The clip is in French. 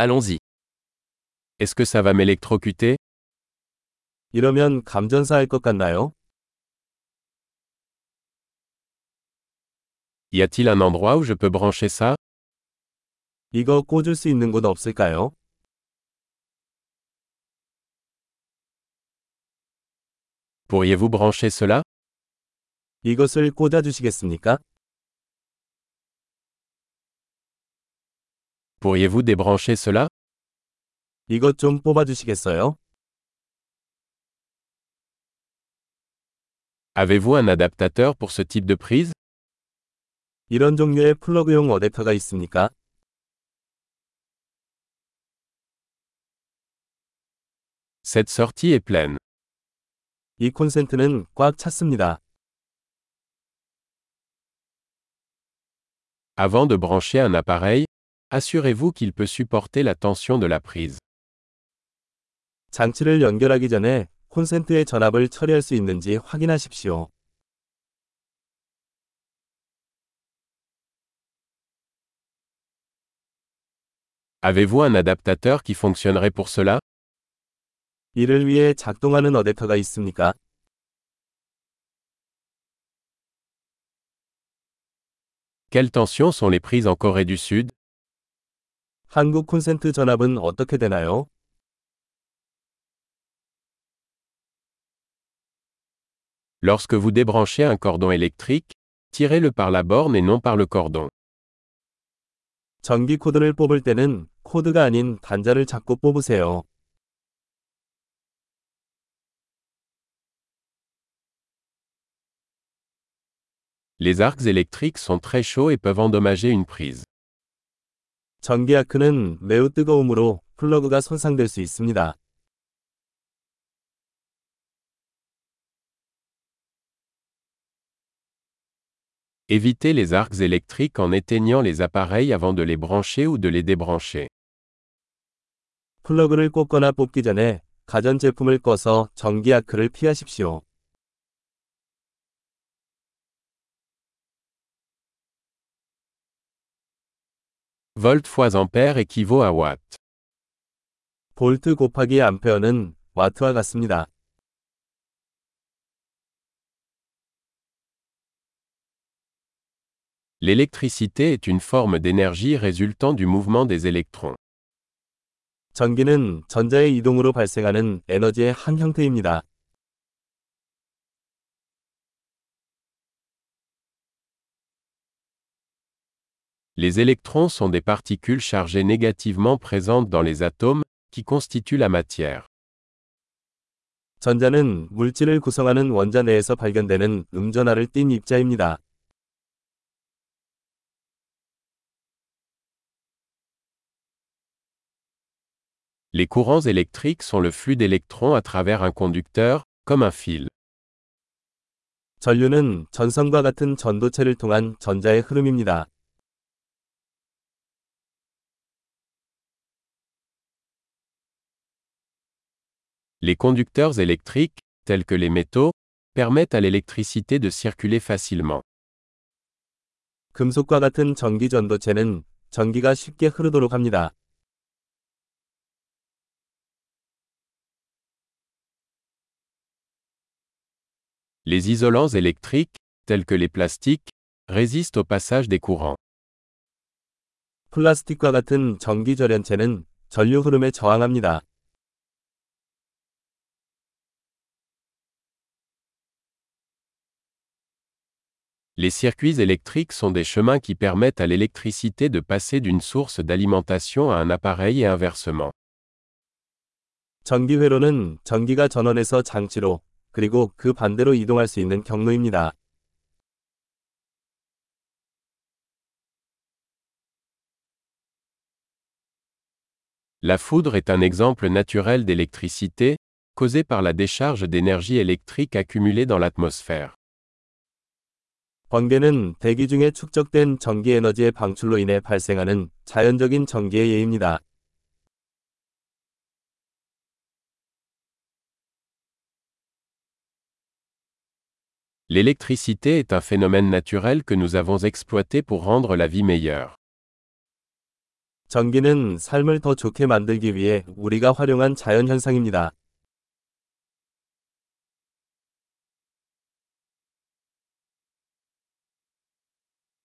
Allons-y. Est-ce que ça va m'électrocuter 이러면 감전사할 것 같나요? Y a-t-il un endroit où je peux brancher ça 이거 꽂을 수 있는 곳 없을까요? Pourriez-vous brancher cela 이것을 꽂아주시겠습니까? Pourriez-vous débrancher cela 이것 좀 뽑아주시겠어요? Avez-vous un adaptateur pour ce type de prise 이런 종류의 플러그용 어댑터가 있습니까? Cette sortie est pleine. 이 콘센트는 꽉 찼습니다. Avant de brancher un appareil, assurez-vous qu'il peut supporter la tension de la prise. 장치를 연결하기 전에 콘센트의 전압을 처리할 수 있는지 확인하십시오. Avez-vous un adaptateur qui fonctionnerait pour cela 이를 위해 작동하는 어댑터가 있습니까? Quelles tensions sont les prises en Corée du Sud 한국 콘센트 전압은 어떻게 되나요? Lorsque vous débranchez un cordon électrique, tirez-le par la borne et non par le cordon. 전기 코드를 뽑을 때는 코드가 아닌 단자를 잡고 뽑으세요. Les arcs électriques sont très chauds et peuvent endommager une prise. 전기 아크는 매우 뜨거움으로 플러그가 손상될 수 있습니다. Évitez les arcs électriques en éteignant les appareils avant de les brancher ou de les débrancher. 플러그를 꽂거나 뽑기 전에 가전제품을 꺼서 전기 아크를 피하십시오. Volt fois ampère équivaut à watt. 볼트 곱하기 암페어는 와트와 같습니다. L'électricité est une forme d'énergie résultant du mouvement des électrons. 전기는 전자의 이동으로 발생하는 에너지의 한 형태입니다. Les électrons sont des particules chargées négativement présentes dans les atomes, qui constituent la matière. 전자는 물질을 구성하는 원자 내에서 발견되는 음전하를 띤 입자입니다. Les courants électriques sont le flux d'électrons à travers un conducteur, comme un fil. 전류는 전선과 같은 전도체를 통한 전자의 흐름입니다. Les conducteurs électriques, tels que les métaux, permettent à l'électricité de circuler facilement. 금속과 같은 전기 전도체는 전기가 쉽게 흐르도록 합니다. Les isolants électriques, tels que les plastiques, résistent au passage des courants. 플라스틱과 같은 전기 절연체는 전류 흐름에 저항합니다. Les circuits électriques sont des chemins qui permettent à l'électricité de passer d'une source d'alimentation à un appareil et inversement. 전기 회로는 전기가 전원에서 장치로 그리고 그 반대로 이동할 수 있는 경로입니다. La foudre est un exemple naturel d'électricité, causée par la décharge d'énergie électrique accumulée dans l'atmosphère. 번개는 대기 중에 축적된 전기 에너지의 방출로 인해 발생하는 자연적인 전기의 예입니다. L'électricité est un phénomène naturel que nous avons exploité pour rendre la vie meilleure. 전기는 삶을 더 좋게 만들기 위해 우리가 활용한 자연 현상입니다.